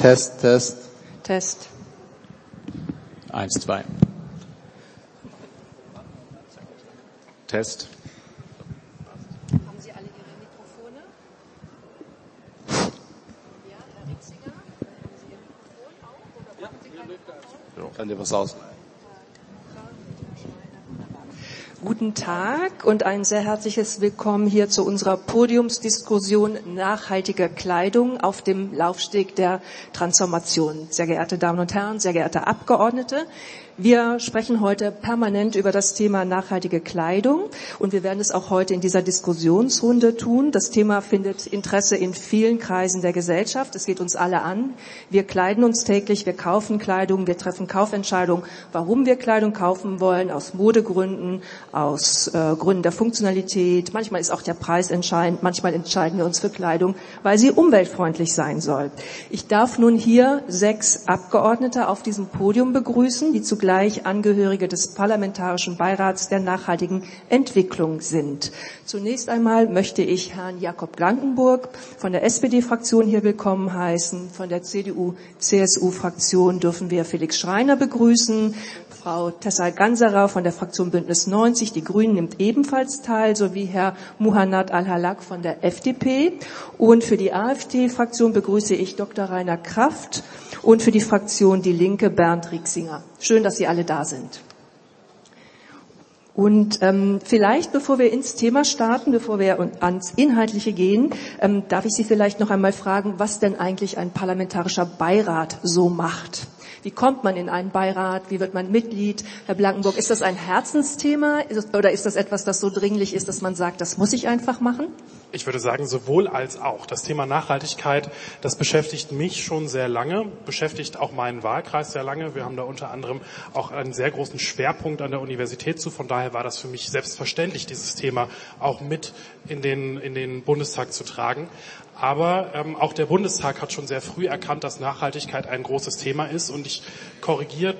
Test, Test. Test. Eins, zwei. Test. Haben Sie alle Ihre Mikrofone? Ja, Herr Rixinger? Haben Sie Ihr Mikrofon auch? Oder brauchen Sie kein Mikrofon? Kann dir was aus? Guten Tag und ein sehr herzliches Willkommen hier zu unserer Podiumsdiskussion nachhaltiger Kleidung auf dem Laufsteg der Transformation. Sehr geehrte Damen und Herren, sehr geehrte Abgeordnete, wir sprechen heute permanent über das Thema nachhaltige Kleidung und wir werden es auch heute in dieser Diskussionsrunde tun. Das Thema findet Interesse in vielen Kreisen der Gesellschaft. Es geht uns alle an. Wir kleiden uns täglich, wir kaufen Kleidung, wir treffen Kaufentscheidungen, warum wir Kleidung kaufen wollen, aus Modegründen, aus äh, Gründen der Funktionalität. Manchmal ist auch der Preis entscheidend, manchmal entscheiden wir uns für Kleidung, weil sie umweltfreundlich sein soll. Ich darf nun hier sechs Abgeordnete auf diesem Podium begrüßen, die zugleich zugleich Angehörige des Parlamentarischen Beirats der nachhaltigen Entwicklung sind. Zunächst einmal möchte ich Herrn Jakob Blankenburg von der SPD-Fraktion hier willkommen heißen. Von der CDU-CSU-Fraktion dürfen wir Felix Schreiner begrüßen. Frau Tessa Ganserer von der Fraktion Bündnis 90, die Grünen, nimmt ebenfalls teil, sowie Herr Muhannad Al-Halak von der FDP. Und für die AfD-Fraktion begrüße ich Dr. Rainer Kraft und für die Fraktion Die Linke Bernd Rieksinger. Schön, dass Sie alle da sind. Und ähm, vielleicht, bevor wir ins Thema starten, bevor wir ans Inhaltliche gehen, ähm, darf ich Sie vielleicht noch einmal fragen, was denn eigentlich ein parlamentarischer Beirat so macht. Wie kommt man in einen Beirat? Wie wird man Mitglied? Herr Blankenburg, ist das ein Herzensthema oder ist das etwas, das so dringlich ist, dass man sagt, das muss ich einfach machen? Ich würde sagen, sowohl als auch. Das Thema Nachhaltigkeit, das beschäftigt mich schon sehr lange, beschäftigt auch meinen Wahlkreis sehr lange. Wir haben da unter anderem auch einen sehr großen Schwerpunkt an der Universität zu. Von daher war das für mich selbstverständlich, dieses Thema auch mit in den, in den Bundestag zu tragen. Aber ähm, auch der Bundestag hat schon sehr früh erkannt, dass Nachhaltigkeit ein großes Thema ist. Und ich korrigiere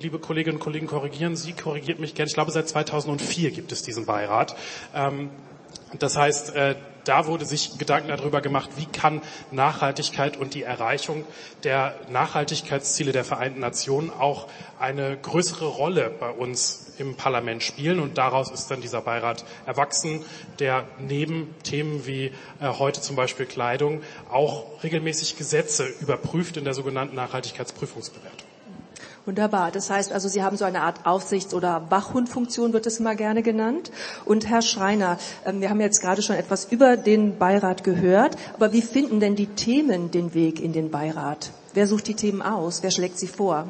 liebe Kolleginnen und Kollegen, korrigieren Sie, korrigiert mich gerne. Ich glaube, seit 2004 gibt es diesen Beirat. Ähm, das heißt, äh, da wurde sich Gedanken darüber gemacht, wie kann Nachhaltigkeit und die Erreichung der Nachhaltigkeitsziele der Vereinten Nationen auch eine größere Rolle bei uns im Parlament spielen. Und daraus ist dann dieser Beirat erwachsen, der neben Themen wie äh, heute zum Beispiel Kleidung auch regelmäßig Gesetze überprüft in der sogenannten Nachhaltigkeitsprüfungsbewertung. Wunderbar. Das heißt also, Sie haben so eine Art Aufsichts- oder Wachhundfunktion, wird es immer gerne genannt. Und Herr Schreiner, ähm, wir haben jetzt gerade schon etwas über den Beirat gehört. Aber wie finden denn die Themen den Weg in den Beirat? Wer sucht die Themen aus? Wer schlägt sie vor?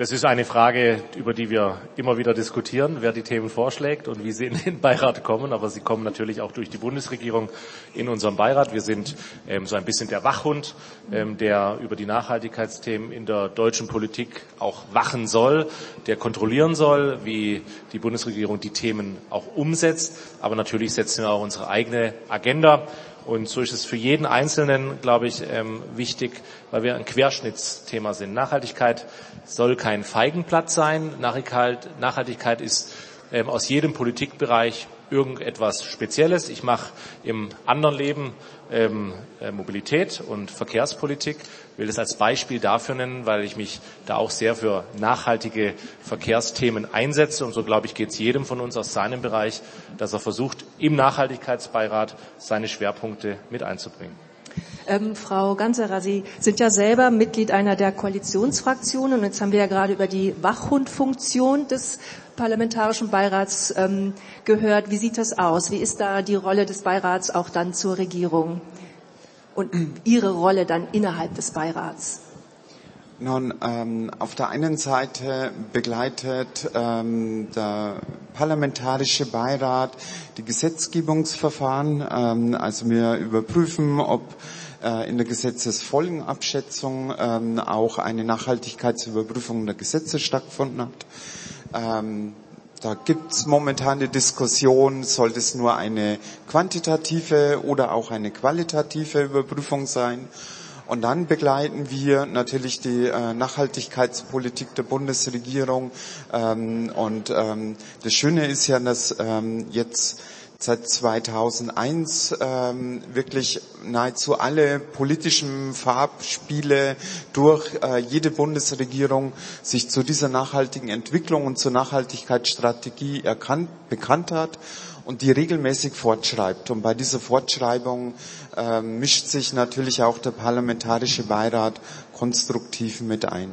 Das ist eine Frage, über die wir immer wieder diskutieren, wer die Themen vorschlägt und wie sie in den Beirat kommen. Aber sie kommen natürlich auch durch die Bundesregierung in unserem Beirat. Wir sind ähm, so ein bisschen der Wachhund, ähm, der über die Nachhaltigkeitsthemen in der deutschen Politik auch wachen soll, der kontrollieren soll, wie die Bundesregierung die Themen auch umsetzt. Aber natürlich setzen wir auch unsere eigene Agenda. Und so ist es für jeden Einzelnen, glaube ich, ähm, wichtig, weil wir ein Querschnittsthema sind. Nachhaltigkeit soll kein Feigenblatt sein. Nachhaltigkeit ist ähm, aus jedem Politikbereich irgendetwas Spezielles. Ich mache im anderen Leben ähm, äh, Mobilität und Verkehrspolitik. Ich will das als Beispiel dafür nennen, weil ich mich da auch sehr für nachhaltige Verkehrsthemen einsetze. Und so, glaube ich, geht es jedem von uns aus seinem Bereich, dass er versucht, im Nachhaltigkeitsbeirat seine Schwerpunkte mit einzubringen. Ähm, Frau Ganserer, Sie sind ja selber Mitglied einer der Koalitionsfraktionen und jetzt haben wir ja gerade über die Wachhundfunktion des Parlamentarischen Beirats ähm, gehört. Wie sieht das aus? Wie ist da die Rolle des Beirats auch dann zur Regierung und Ihre Rolle dann innerhalb des Beirats? Nun, ähm, auf der einen Seite begleitet ähm, der Parlamentarische Beirat die Gesetzgebungsverfahren. Ähm, also wir überprüfen, ob äh, in der Gesetzesfolgenabschätzung ähm, auch eine Nachhaltigkeitsüberprüfung der Gesetze stattgefunden hat. Ähm, da gibt's momentan eine Diskussion, soll das nur eine quantitative oder auch eine qualitative Überprüfung sein? Und dann begleiten wir natürlich die äh, Nachhaltigkeitspolitik der Bundesregierung. Ähm, und ähm, das Schöne ist ja, dass ähm, jetzt seit 2001 ähm, wirklich nahezu alle politischen Farbspiele durch äh, jede Bundesregierung sich zu dieser nachhaltigen Entwicklung und zur Nachhaltigkeitsstrategie erkannt, bekannt hat und die regelmäßig fortschreibt. Und bei dieser Fortschreibung äh, mischt sich natürlich auch der Parlamentarische Beirat konstruktiv mit ein.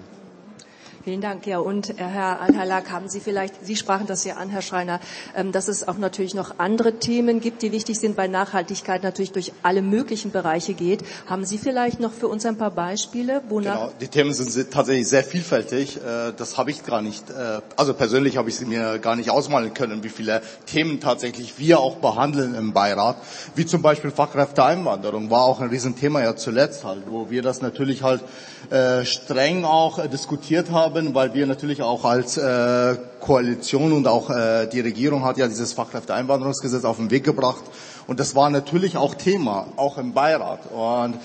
Vielen Dank. Ja, und äh, Herr Anhalak, haben Sie vielleicht, Sie sprachen das ja an, Herr Schreiner, ähm, dass es auch natürlich noch andere Themen gibt, die wichtig sind, weil Nachhaltigkeit natürlich durch alle möglichen Bereiche geht. Haben Sie vielleicht noch für uns ein paar Beispiele, wonach? Genau, die Themen sind tatsächlich sehr vielfältig. Äh, das habe ich gar nicht, äh, also persönlich habe ich sie mir gar nicht ausmalen können, wie viele Themen tatsächlich wir auch behandeln im Beirat. Wie zum Beispiel Fachkräfteeinwanderung war auch ein Riesenthema ja zuletzt halt, wo wir das natürlich halt streng auch diskutiert haben haben, weil wir natürlich auch als äh, Koalition und auch äh, die Regierung hat ja dieses Fachkräfteeinwanderungsgesetz auf den Weg gebracht. Und das war natürlich auch Thema, auch im Beirat. Und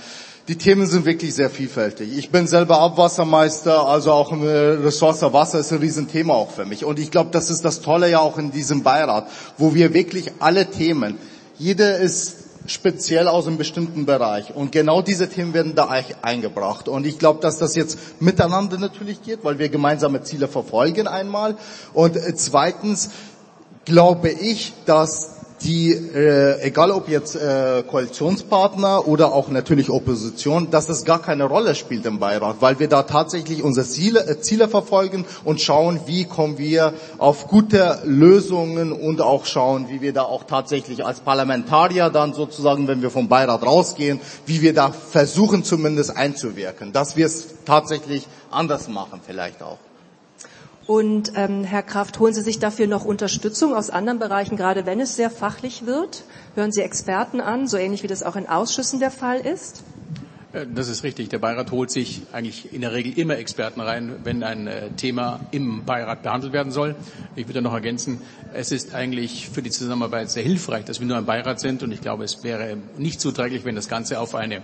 die Themen sind wirklich sehr vielfältig. Ich bin selber Abwassermeister, also auch im Ressource Wasser ist ein Riesenthema auch für mich. Und ich glaube, das ist das Tolle ja auch in diesem Beirat, wo wir wirklich alle Themen, jede ist speziell aus einem bestimmten Bereich. Und genau diese Themen werden da eingebracht. Und ich glaube, dass das jetzt miteinander natürlich geht, weil wir gemeinsame Ziele verfolgen einmal. Und zweitens glaube ich, dass die, äh, egal ob jetzt äh, Koalitionspartner oder auch natürlich Opposition, dass das gar keine Rolle spielt im Beirat, weil wir da tatsächlich unsere Ziele, äh, Ziele verfolgen und schauen, wie kommen wir auf gute Lösungen und auch schauen, wie wir da auch tatsächlich als Parlamentarier dann sozusagen, wenn wir vom Beirat rausgehen, wie wir da versuchen zumindest einzuwirken, dass wir es tatsächlich anders machen vielleicht auch. Und ähm, Herr Kraft, holen Sie sich dafür noch Unterstützung aus anderen Bereichen, gerade wenn es sehr fachlich wird? Hören Sie Experten an, so ähnlich wie das auch in Ausschüssen der Fall ist? Äh, das ist richtig. Der Beirat holt sich eigentlich in der Regel immer Experten rein, wenn ein äh, Thema im Beirat behandelt werden soll. Ich würde noch ergänzen, es ist eigentlich für die Zusammenarbeit sehr hilfreich, dass wir nur ein Beirat sind und ich glaube, es wäre nicht zuträglich, wenn das Ganze auf eine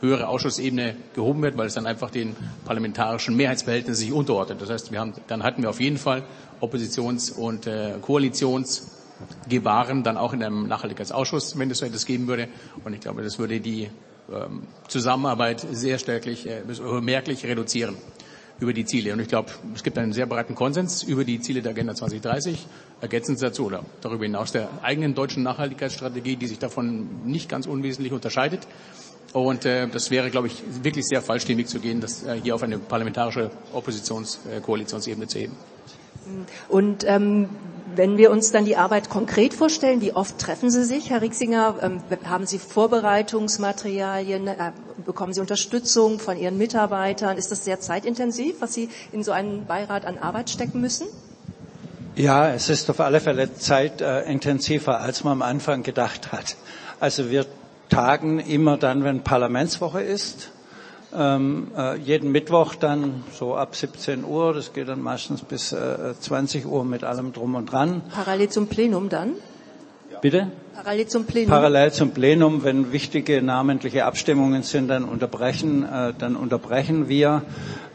höhere Ausschussebene gehoben wird, weil es dann einfach den parlamentarischen Mehrheitsverhältnissen sich unterordnet. Das heißt, wir haben, dann hatten wir auf jeden Fall Oppositions- und äh, Koalitionsgewahren dann auch in einem Nachhaltigkeitsausschuss, wenn es so etwas geben würde. Und ich glaube, das würde die ähm, Zusammenarbeit sehr stärklich, äh, merklich reduzieren über die Ziele. Und ich glaube, es gibt einen sehr breiten Konsens über die Ziele der Agenda 2030, ergänzend dazu oder darüber hinaus der eigenen deutschen Nachhaltigkeitsstrategie, die sich davon nicht ganz unwesentlich unterscheidet. Und äh, das wäre, glaube ich, wirklich sehr falschstimmig zu gehen, das äh, hier auf eine parlamentarische Oppositionskoalitionsebene äh, zu heben. Und ähm, wenn wir uns dann die Arbeit konkret vorstellen, wie oft treffen Sie sich, Herr Rixinger? Ähm, haben Sie Vorbereitungsmaterialien? Äh, bekommen Sie Unterstützung von Ihren Mitarbeitern? Ist das sehr zeitintensiv, was Sie in so einen Beirat an Arbeit stecken müssen? Ja, es ist auf alle Fälle zeitintensiver, als man am Anfang gedacht hat. Also wir tagen immer dann, wenn Parlamentswoche ist. Ähm, äh, jeden Mittwoch dann so ab 17 Uhr, das geht dann meistens bis äh, 20 Uhr mit allem drum und dran. Parallel zum Plenum dann? Bitte? Parallel zum Plenum. Parallel zum Plenum, wenn wichtige namentliche Abstimmungen sind, dann unterbrechen, äh, dann unterbrechen wir.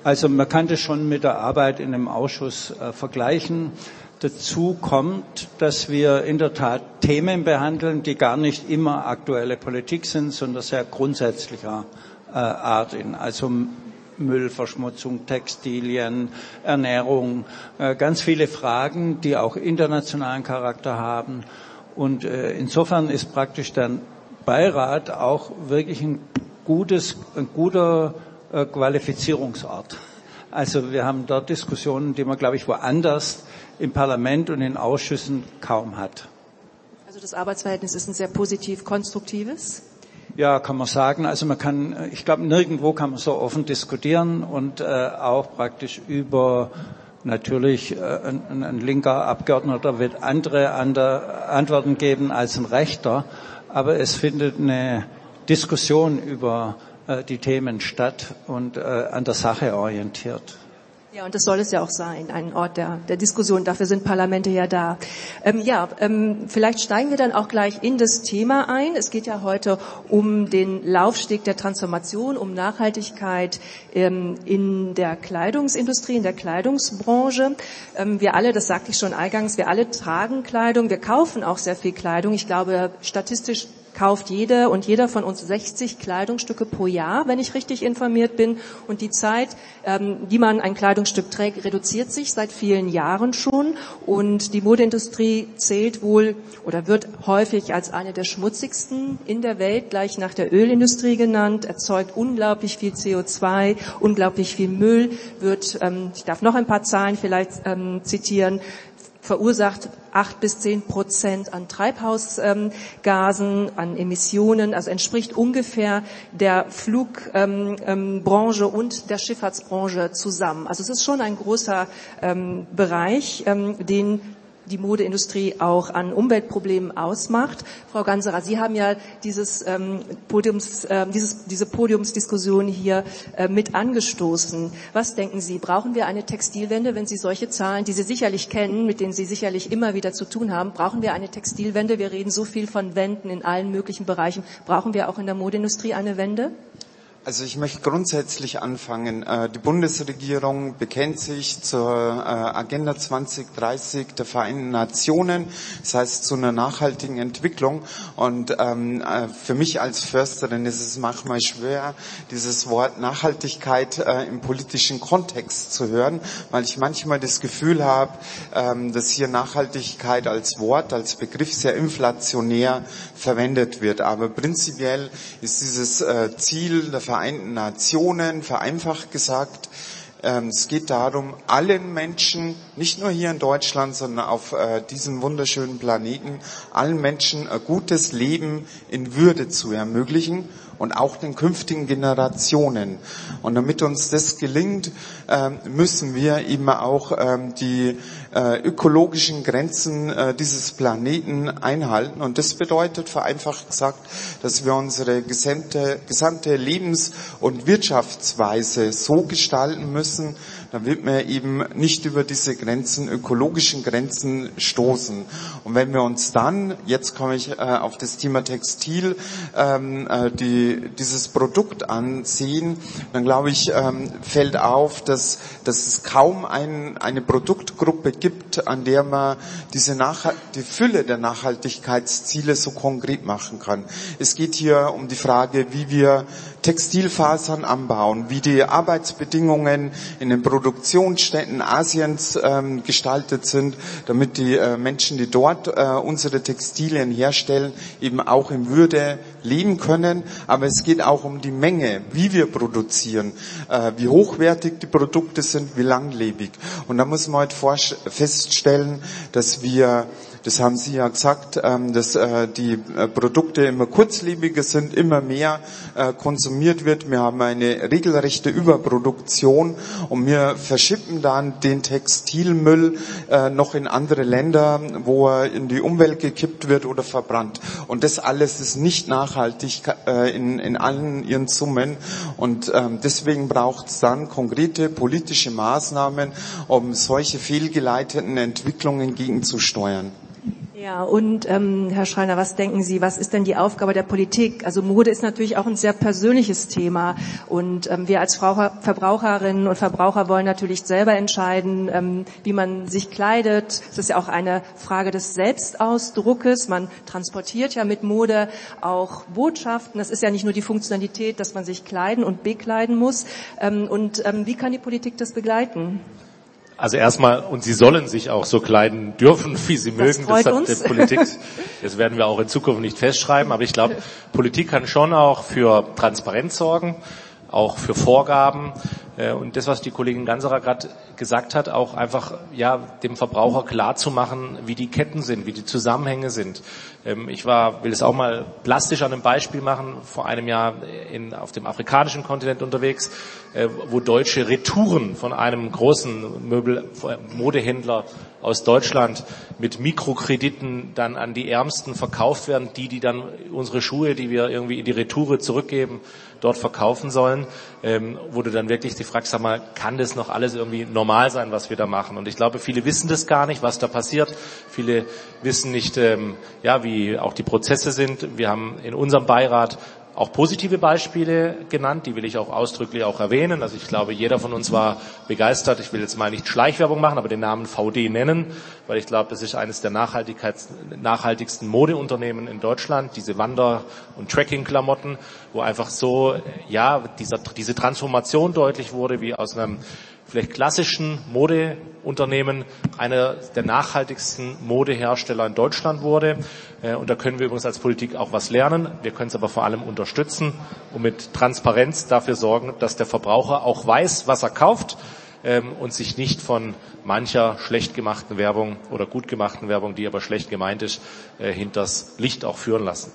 Also man kann das schon mit der Arbeit in einem Ausschuss äh, vergleichen. Dazu kommt, dass wir in der Tat Themen behandeln, die gar nicht immer aktuelle Politik sind, sondern sehr grundsätzlicher äh, Art in. Also Müllverschmutzung, Textilien, Ernährung, äh, ganz viele Fragen, die auch internationalen Charakter haben. Und äh, insofern ist praktisch der Beirat auch wirklich ein gutes, ein guter äh, Qualifizierungsort. Also wir haben dort Diskussionen, die man, glaube ich, woanders im Parlament und in Ausschüssen kaum hat. Also das Arbeitsverhältnis ist ein sehr positiv konstruktives. Ja, kann man sagen. Also man kann, ich glaube, nirgendwo kann man so offen diskutieren und äh, auch praktisch über natürlich äh, ein, ein, linker Abgeordneter wird andere, andere Antworten geben als ein rechter, aber es findet eine Diskussion über äh, die Themen statt und äh, an der Sache orientiert. Ja, und das soll es ja auch sein, ein Ort der, der Diskussion. Dafür sind Parlamente ja da. Ähm, ja, ähm, vielleicht steigen wir dann auch gleich in das Thema ein. Es geht ja heute um den Laufsteg der Transformation, um Nachhaltigkeit ähm, in der Kleidungsindustrie, in der Kleidungsbranche. Ähm, wir alle, das sagte ich schon eingangs, wir alle tragen Kleidung, wir kaufen auch sehr viel Kleidung. Ich glaube, statistisch kauft jede und jeder von uns 60 Kleidungsstücke pro Jahr, wenn ich richtig informiert bin. Und die Zeit, ähm, die man ein Kleidungsstück trägt, reduziert sich seit vielen Jahren schon. Und die Modeindustrie zählt wohl oder wird häufig als eine der schmutzigsten in der Welt, gleich nach der Ölindustrie genannt, erzeugt unglaublich viel CO2, unglaublich viel Müll, wird, ähm, ich darf noch ein paar Zahlen vielleicht ähm, zitieren, verursacht acht bis zehn Prozent an Treibhausgasen, an Emissionen, also entspricht ungefähr der Flugbranche und der Schifffahrtsbranche zusammen. Also es ist schon ein großer ähm, Bereich, ähm, den die Modeindustrie auch an Umweltproblemen ausmacht. Frau Ganserer, Sie haben ja dieses, ähm, Podiums, äh, dieses, diese Podiumsdiskussion hier äh, mit angestoßen. Was denken Sie, brauchen wir eine Textilwende, wenn Sie solche Zahlen, die Sie sicherlich kennen, mit denen Sie sicherlich immer wieder zu tun haben, brauchen wir eine Textilwende? Wir reden so viel von Wenden in allen möglichen Bereichen. Brauchen wir auch in der Modeindustrie eine Wende? Also ich möchte grundsätzlich anfangen. Äh, die Bundesregierung bekennt sich zur äh, Agenda 2030 der Vereinten Nationen, das heißt zu einer nachhaltigen Entwicklung. Und ähm, äh, für mich als Försterin ist es manchmal schwer, dieses Wort Nachhaltigkeit im politischen Kontext zu hören, weil ich manchmal das Gefühl habe, ähm, dass hier Nachhaltigkeit als Wort, als Begriff sehr inflationär verwendet wird. Aber prinzipiell ist dieses Ziel der Vereinten Nationen, vereinfacht gesagt. Ähm, es geht darum, allen Menschen, nicht nur hier in Deutschland, sondern auf äh, diesem wunderschönen Planeten, allen Menschen ein gutes Leben in Würde zu ermöglichen und auch den künftigen Generationen. Und damit uns das gelingt, ähm, müssen wir eben auch ähm, die äh, ökologischen Grenzen äh, dieses Planeten einhalten. Und das bedeutet vereinfacht gesagt, dass wir unsere gesamte, gesamte Lebens- und Wirtschaftsweise so gestalten müssen, damit wir eben nicht über diese Grenzen, ökologischen Grenzen stoßen. Und wenn wir uns dann, jetzt komme ich äh, auf das Thema Textil, ähm, äh, die, dieses Produkt ansehen, dann glaube ich, ähm, fällt auf, dass, dass es kaum ein, eine Produktgruppe gibt, an der man diese die Fülle der Nachhaltigkeitsziele so konkret machen kann. Es geht hier um die Frage, wie wir Textilfasern anbauen, wie die Arbeitsbedingungen in den Produktionsstätten Asiens ähm, gestaltet sind, damit die äh, Menschen, die dort äh, unsere Textilien herstellen, eben auch in Würde leben können. Aber es geht auch um die Menge, wie wir produzieren, äh, wie hochwertig die Produkte sind, wie langlebig. Und da muss man heute feststellen, dass wir das haben Sie ja gesagt, ähm, dass äh, die äh, Produkte immer kurzlebiger sind, immer mehr äh, konsumiert wird. Wir haben eine regelrechte Überproduktion und wir verschippen dann den Textilmüll noch in andere Länder, wo er in die Umwelt gekippt wird oder verbrannt. Und das alles ist nicht nachhaltig in, in allen ihren Summen. Und ähm, deswegen braucht es dann konkrete politische Maßnahmen, um solche fehlgeleiteten Entwicklungen gegenzusteuern. Ja, und ähm, Herr Schreiner, was denken Sie, was ist denn die Aufgabe der Politik? Also Mode ist natürlich auch ein sehr persönliches Thema und ähm, wir als Verbraucherinnen und Verbraucher wollen natürlich selber entscheiden, ähm, wie man sich kleidet. Es ist ja auch eine Frage des Selbstausdruckes. Man transportiert ja mit Mode auch Botschaften. Das ist ja nicht nur die Funktionalität, dass man sich kleiden und bekleiden muss. Ähm, und ähm, wie kann die Politik das begleiten? Also erstmal, und sie sollen sich auch so kleiden dürfen, wie sie das mögen. Das hat uns. Politik, das werden wir auch in Zukunft nicht festschreiben, aber ich glaube, Politik kann schon auch für Transparenz sorgen, auch für Vorgaben. Äh, und das, was die Kollegin Ganserer gerade gesagt hat, auch einfach ja dem Verbraucher klar wie die Ketten sind, wie die Zusammenhänge sind. Ähm, ich war, will es auch mal plastisch an einem Beispiel machen, vor einem Jahr in, auf dem afrikanischen Kontinent unterwegs, äh, wo deutsche Retouren von einem großen Möbel, Modehändler aus Deutschland mit Mikrokrediten dann an die Ärmsten verkauft werden, die, die dann unsere Schuhe, die wir irgendwie in die Retoure zurückgeben, dort verkaufen sollen, ähm, wo du dann wirklich die Frage, sag mal, kann das noch alles irgendwie normal sein, was wir da machen? Und ich glaube, viele wissen das gar nicht, was da passiert. Viele wissen nicht, ähm, ja, wie auch die Prozesse sind. Wir haben in unserem Beirat auch positive Beispiele genannt, die will ich auch ausdrücklich auch erwähnen. Also ich glaube, jeder von uns war begeistert. Ich will jetzt mal nicht Schleichwerbung machen, aber den Namen VD nennen, weil ich glaube, das ist eines der nachhaltigsten Modeunternehmen in Deutschland, diese Wander- und Trekking-Klamotten, wo einfach so, ja, dieser, diese Transformation deutlich wurde, wie aus einem vielleicht klassischen Modeunternehmen einer der nachhaltigsten Modehersteller in Deutschland wurde. Äh, und da können wir übrigens als Politik auch was lernen. Wir können es aber vor allem unterstützen und mit Transparenz dafür sorgen, dass der Verbraucher auch weiß, was er kauft ähm, und sich nicht von mancher schlecht gemachten Werbung oder gut gemachten Werbung, die aber schlecht gemeint ist, äh, hinters Licht auch führen lassen.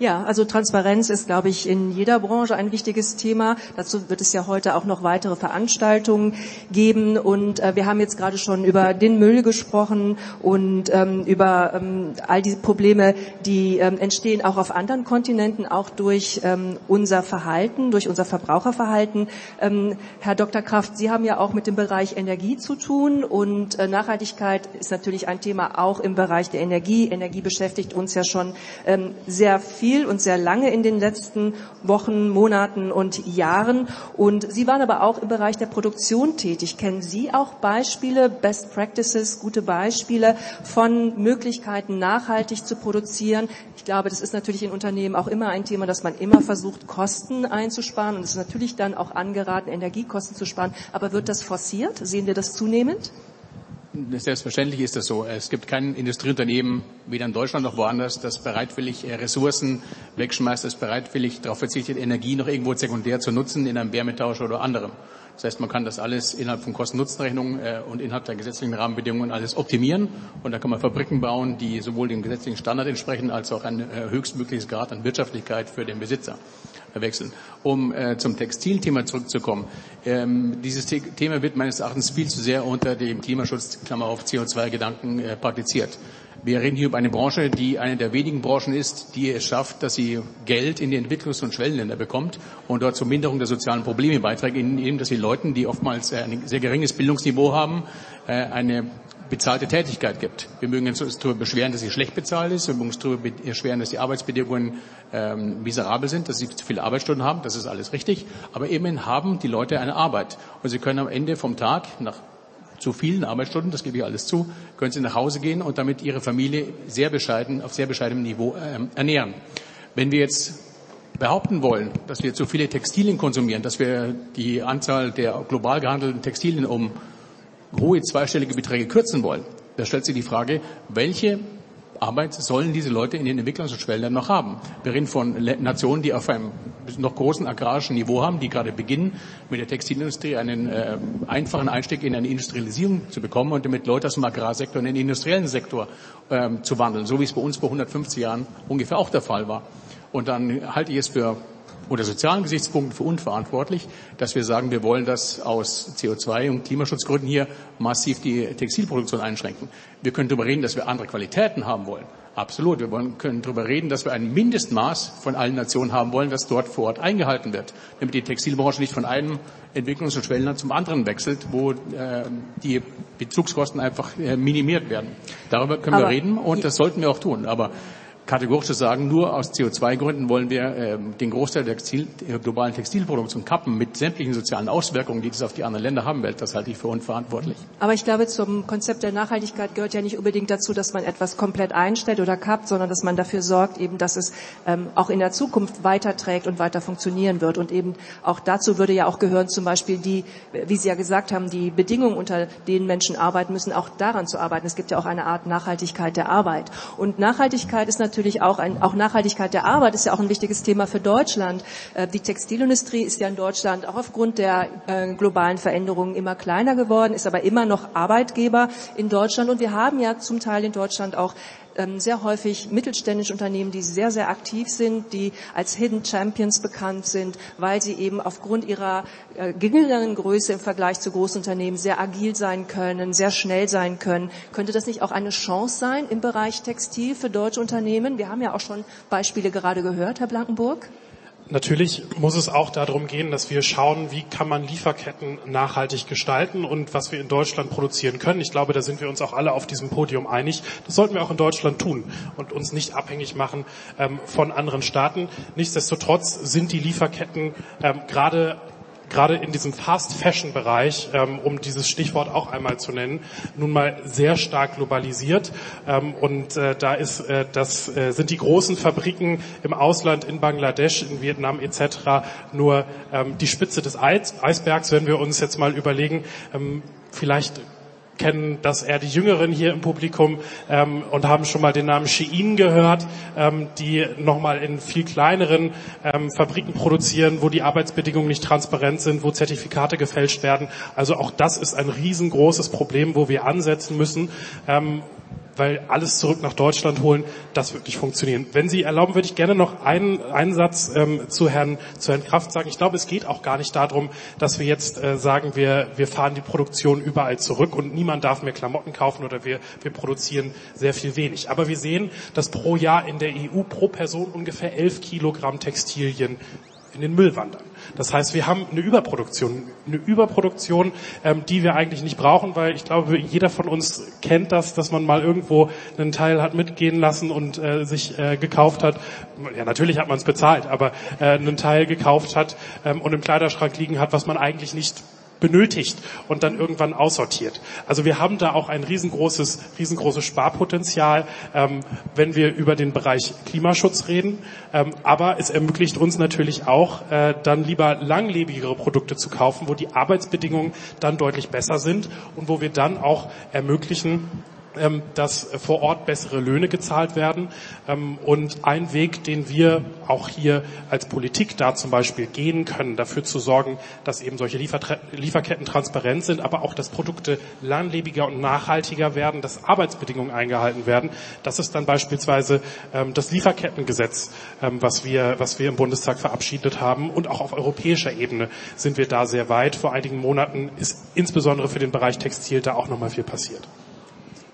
Ja, also Transparenz ist, glaube ich, in jeder Branche ein wichtiges Thema. Dazu wird es ja heute auch noch weitere Veranstaltungen geben. Und äh, wir haben jetzt gerade schon über den Müll gesprochen und ähm, über ähm, all diese Probleme, die ähm, entstehen auch auf anderen Kontinenten, auch durch ähm, unser Verhalten, durch unser Verbraucherverhalten. Ähm, Herr Dr. Kraft, Sie haben ja auch mit dem Bereich Energie zu tun und äh, Nachhaltigkeit ist natürlich ein Thema auch im Bereich der Energie. Energie beschäftigt uns ja schon ähm, sehr viel viel und sehr lange in den letzten Wochen, Monaten und Jahren. Und Sie waren aber auch im Bereich der Produktion tätig. Kennen Sie auch Beispiele, Best Practices, gute Beispiele von Möglichkeiten, nachhaltig zu produzieren? Ich glaube, das ist natürlich in Unternehmen auch immer ein Thema, dass man immer versucht, Kosten einzusparen. Und es ist natürlich dann auch angeraten, Energiekosten zu sparen. Aber wird das forciert? Sehen wir das zunehmend? Selbstverständlich ist das so. Es gibt kein Industrieunternehmen, weder in Deutschland noch woanders, das bereitwillig äh, Ressourcen wegschmeißt, das bereitwillig darauf verzichtet, Energie noch irgendwo sekundär zu nutzen in einem Wärmetausch oder anderem. Das heißt, man kann das alles innerhalb von Kosten-Nutzen-Rechnungen äh, und innerhalb der gesetzlichen Rahmenbedingungen alles optimieren. Und da kann man Fabriken bauen, die sowohl dem gesetzlichen Standard entsprechen, als auch ein äh, höchstmögliches Grad an Wirtschaftlichkeit für den Besitzer wechseln. Um äh, zum Textilthema zurückzukommen. Ähm, dieses The Thema wird meines Erachtens viel zu sehr unter dem Klimaschutz, Klammer auf CO2-Gedanken äh, praktiziert. Wir reden hier über eine Branche, die eine der wenigen Branchen ist, die es schafft, dass sie Geld in die Entwicklungs- und Schwellenländer bekommt und dort zur Minderung der sozialen Probleme beiträgt, indem dass sie Leuten, die oftmals äh, ein sehr geringes Bildungsniveau haben, äh, eine bezahlte Tätigkeit gibt. Wir mögen uns darüber beschweren, dass sie schlecht bezahlt ist. Wir mögen uns darüber beschweren, dass die Arbeitsbedingungen ähm, miserabel sind, dass sie zu viele Arbeitsstunden haben. Das ist alles richtig. Aber immerhin haben die Leute eine Arbeit. Und sie können am Ende vom Tag, nach zu vielen Arbeitsstunden, das gebe ich alles zu, können sie nach Hause gehen und damit ihre Familie sehr bescheiden, auf sehr bescheidenem Niveau ähm, ernähren. Wenn wir jetzt behaupten wollen, dass wir zu viele Textilien konsumieren, dass wir die Anzahl der global gehandelten Textilien um hohe zweistellige Beträge kürzen wollen, da stellt sich die Frage, welche Arbeit sollen diese Leute in den Entwicklungs- und Schwellenländern noch haben? Wir reden von Nationen, die auf einem noch großen agrarischen Niveau haben, die gerade beginnen, mit der Textilindustrie einen äh, einfachen Einstieg in eine Industrialisierung zu bekommen und damit Leute aus dem Agrarsektor in den industriellen Sektor ähm, zu wandeln, so wie es bei uns vor 150 Jahren ungefähr auch der Fall war. Und dann halte ich es für unter sozialen Gesichtspunkten für unverantwortlich, dass wir sagen, wir wollen das aus CO2 und Klimaschutzgründen hier massiv die Textilproduktion einschränken. Wir können darüber reden, dass wir andere Qualitäten haben wollen. Absolut. Wir wollen, können darüber reden, dass wir ein Mindestmaß von allen Nationen haben wollen, das dort vor Ort eingehalten wird, damit die Textilbranche nicht von einem Entwicklungs- und Schwellenland zum anderen wechselt, wo äh, die Bezugskosten einfach äh, minimiert werden. Darüber können Aber wir reden und das sollten wir auch tun. Aber kategorisch zu sagen, nur aus CO2-Gründen wollen wir äh, den Großteil der globalen Textilproduktion kappen mit sämtlichen sozialen Auswirkungen, die das auf die anderen Länder haben wird. Das halte ich für unverantwortlich. Aber ich glaube, zum Konzept der Nachhaltigkeit gehört ja nicht unbedingt dazu, dass man etwas komplett einstellt oder kappt, sondern dass man dafür sorgt, eben, dass es ähm, auch in der Zukunft weiterträgt und weiter funktionieren wird. Und eben auch dazu würde ja auch gehören, zum Beispiel die, wie Sie ja gesagt haben, die Bedingungen, unter denen Menschen arbeiten müssen, auch daran zu arbeiten. Es gibt ja auch eine Art Nachhaltigkeit der Arbeit. Und Nachhaltigkeit ist natürlich natürlich auch, ein, auch Nachhaltigkeit der Arbeit ist ja auch ein wichtiges Thema für Deutschland. Äh, die Textilindustrie ist ja in Deutschland auch aufgrund der äh, globalen Veränderungen immer kleiner geworden, ist aber immer noch Arbeitgeber in Deutschland. Und wir haben ja zum Teil in Deutschland auch sehr häufig mittelständische Unternehmen, die sehr, sehr aktiv sind, die als Hidden Champions bekannt sind, weil sie eben aufgrund ihrer äh, geringeren Größe im Vergleich zu Großunternehmen sehr agil sein können, sehr schnell sein können. Könnte das nicht auch eine Chance sein im Bereich Textil für deutsche Unternehmen? Wir haben ja auch schon Beispiele gerade gehört, Herr Blankenburg. Natürlich muss es auch darum gehen, dass wir schauen, wie kann man Lieferketten nachhaltig gestalten und was wir in Deutschland produzieren können. Ich glaube, da sind wir uns auch alle auf diesem Podium einig. Das sollten wir auch in Deutschland tun und uns nicht abhängig machen ähm, von anderen Staaten. Nichtsdestotrotz sind die Lieferketten ähm, gerade gerade in diesem Fast-Fashion-Bereich, ähm, um dieses Stichwort auch einmal zu nennen, nun mal sehr stark globalisiert. Ähm, und äh, da ist, äh, das äh, sind die großen Fabriken im Ausland, in Bangladesch, in Vietnam etc. nur ähm, die Spitze des Eis Eisbergs, wenn wir uns jetzt mal überlegen, ähm, vielleicht kennen das eher die Jüngeren hier im Publikum ähm, und haben schon mal den Namen Shein gehört, ähm, die nochmal in viel kleineren ähm, Fabriken produzieren, wo die Arbeitsbedingungen nicht transparent sind, wo Zertifikate gefälscht werden. Also auch das ist ein riesengroßes Problem, wo wir ansetzen müssen. Ähm, weil alles zurück nach Deutschland holen, das wirklich funktionieren. Wenn Sie erlauben, würde ich gerne noch einen, einen Satz ähm, zu, Herrn, zu Herrn Kraft sagen. Ich glaube, es geht auch gar nicht darum, dass wir jetzt äh, sagen, wir, wir fahren die Produktion überall zurück und niemand darf mehr Klamotten kaufen oder wir, wir produzieren sehr viel wenig. Aber wir sehen, dass pro Jahr in der EU pro Person ungefähr elf Kilogramm Textilien in den Müll wandern. Das heißt, wir haben eine Überproduktion, eine Überproduktion, ähm, die wir eigentlich nicht brauchen, weil ich glaube, jeder von uns kennt das, dass man mal irgendwo einen Teil hat mitgehen lassen und äh, sich äh, gekauft hat. Ja, natürlich hat man es bezahlt, aber äh, einen Teil gekauft hat ähm, und im Kleiderschrank liegen hat, was man eigentlich nicht benötigt und dann irgendwann aussortiert. Also wir haben da auch ein riesengroßes, riesengroßes Sparpotenzial, ähm, wenn wir über den Bereich Klimaschutz reden. Ähm, aber es ermöglicht uns natürlich auch, äh, dann lieber langlebigere Produkte zu kaufen, wo die Arbeitsbedingungen dann deutlich besser sind und wo wir dann auch ermöglichen, ähm, dass vor Ort bessere Löhne gezahlt werden. Ähm, und ein Weg, den wir auch hier als Politik da zum Beispiel gehen können, dafür zu sorgen, dass eben solche Lieferketten transparent sind, aber auch, dass Produkte langlebiger und nachhaltiger werden, dass Arbeitsbedingungen eingehalten werden. Das ist dann beispielsweise ähm, das Lieferkettengesetz, was wir, was wir im Bundestag verabschiedet haben. Und auch auf europäischer Ebene sind wir da sehr weit. Vor einigen Monaten ist insbesondere für den Bereich Textil da auch nochmal viel passiert.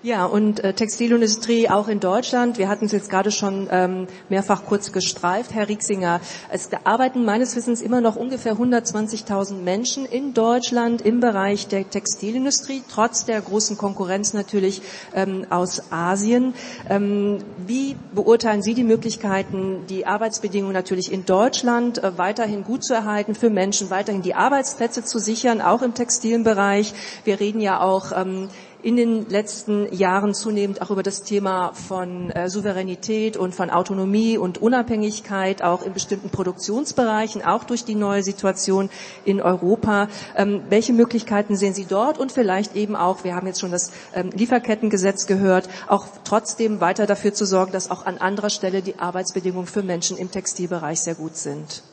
Ja, und äh, Textilindustrie auch in Deutschland. Wir hatten es jetzt gerade schon ähm, mehrfach kurz gestreift, Herr Rieksinger. Es arbeiten meines Wissens immer noch ungefähr 120.000 Menschen in Deutschland im Bereich der Textilindustrie, trotz der großen Konkurrenz natürlich ähm, aus Asien. Ähm, wie beurteilen Sie die Möglichkeiten, die Arbeitsbedingungen natürlich in Deutschland äh, weiterhin gut zu erhalten, für Menschen weiterhin die Arbeitsplätze zu sichern, auch im Textilbereich? Wir reden ja auch ähm, in den letzten Jahren zunehmend auch über das Thema von äh, Souveränität und von Autonomie und Unabhängigkeit, auch in bestimmten Produktionsbereichen, auch durch die neue Situation in Europa. Ähm, welche Möglichkeiten sehen Sie dort und vielleicht eben auch, wir haben jetzt schon das ähm, Lieferkettengesetz gehört, auch trotzdem weiter dafür zu sorgen, dass auch an anderer Stelle die Arbeitsbedingungen für Menschen im Textilbereich sehr gut sind?